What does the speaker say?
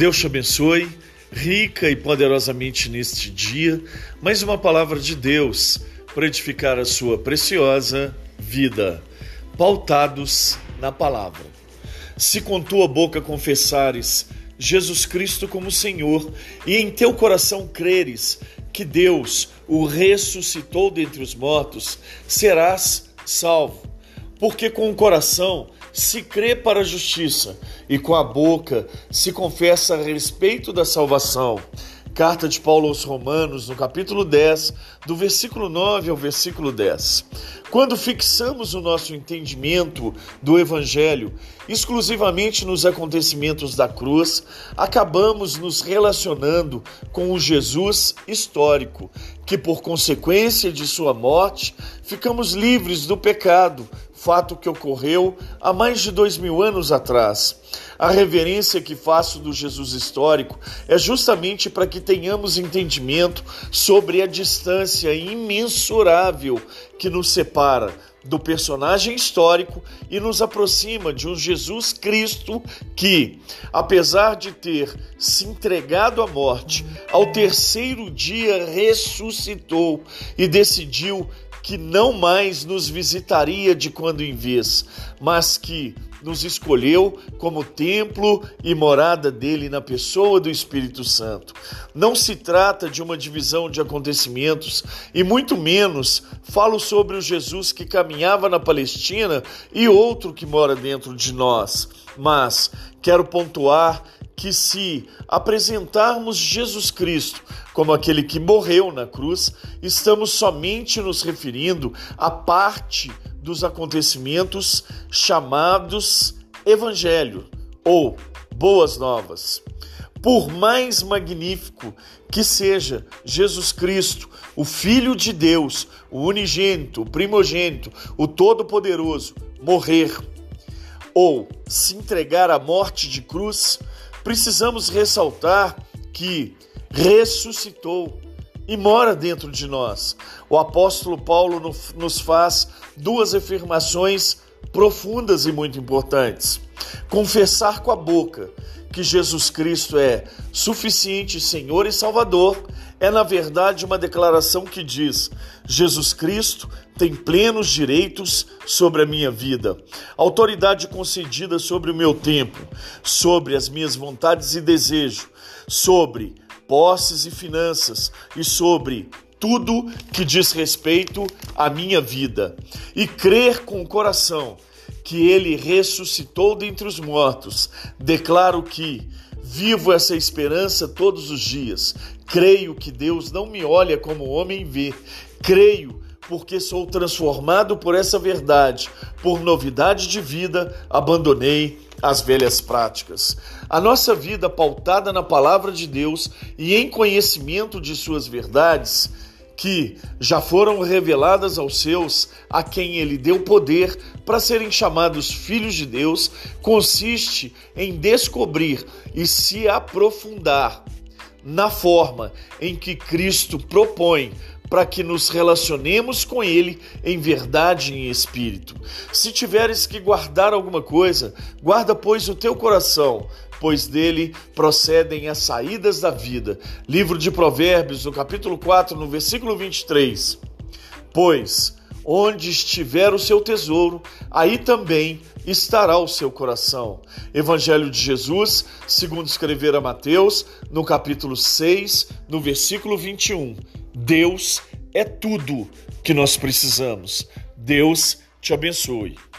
Deus te abençoe rica e poderosamente neste dia, mais uma palavra de Deus para edificar a sua preciosa vida, pautados na palavra. Se com tua boca confessares Jesus Cristo como Senhor e em teu coração creres que Deus o ressuscitou dentre os mortos, serás salvo. Porque com o coração se crê para a justiça e com a boca se confessa a respeito da salvação. Carta de Paulo aos Romanos, no capítulo 10, do versículo 9 ao versículo 10. Quando fixamos o nosso entendimento do Evangelho exclusivamente nos acontecimentos da cruz, acabamos nos relacionando com o Jesus histórico, que por consequência de sua morte ficamos livres do pecado, fato que ocorreu há mais de dois mil anos atrás. A reverência que faço do Jesus histórico é justamente para que tenhamos entendimento sobre a distância imensurável que nos separa do personagem histórico e nos aproxima de um Jesus Cristo que, apesar de ter se entregado à morte, ao terceiro dia ressuscitou e decidiu que não mais nos visitaria de quando em vez, mas que nos escolheu como templo e morada dele na pessoa do Espírito Santo. Não se trata de uma divisão de acontecimentos e muito menos falo sobre o Jesus que caminhava na Palestina e outro que mora dentro de nós, mas quero pontuar que se apresentarmos Jesus Cristo como aquele que morreu na cruz, estamos somente nos referindo à parte dos acontecimentos chamados Evangelho ou Boas Novas. Por mais magnífico que seja Jesus Cristo, o Filho de Deus, o unigênito, o primogênito, o Todo-Poderoso, morrer ou se entregar à morte de cruz, precisamos ressaltar que ressuscitou e mora dentro de nós. O apóstolo Paulo nos faz duas afirmações profundas e muito importantes. Confessar com a boca que Jesus Cristo é suficiente Senhor e Salvador é, na verdade, uma declaração que diz: Jesus Cristo tem plenos direitos sobre a minha vida, autoridade concedida sobre o meu tempo, sobre as minhas vontades e desejos, sobre posses e finanças e sobre tudo que diz respeito à minha vida. E crer com o coração que ele ressuscitou dentre os mortos, declaro que Vivo essa esperança todos os dias. Creio que Deus não me olha como homem vê. Creio porque sou transformado por essa verdade. Por novidade de vida, abandonei as velhas práticas. A nossa vida pautada na palavra de Deus e em conhecimento de suas verdades que já foram reveladas aos seus, a quem ele deu poder para serem chamados filhos de Deus, consiste em descobrir e se aprofundar na forma em que Cristo propõe para que nos relacionemos com Ele em verdade e em espírito. Se tiveres que guardar alguma coisa, guarda, pois, o teu coração, pois dele procedem as saídas da vida. Livro de Provérbios, no capítulo 4, no versículo 23. Pois onde estiver o seu tesouro, aí também estará o seu coração. Evangelho de Jesus, segundo escrever a Mateus, no capítulo 6, no versículo 21. Deus é tudo que nós precisamos. Deus te abençoe.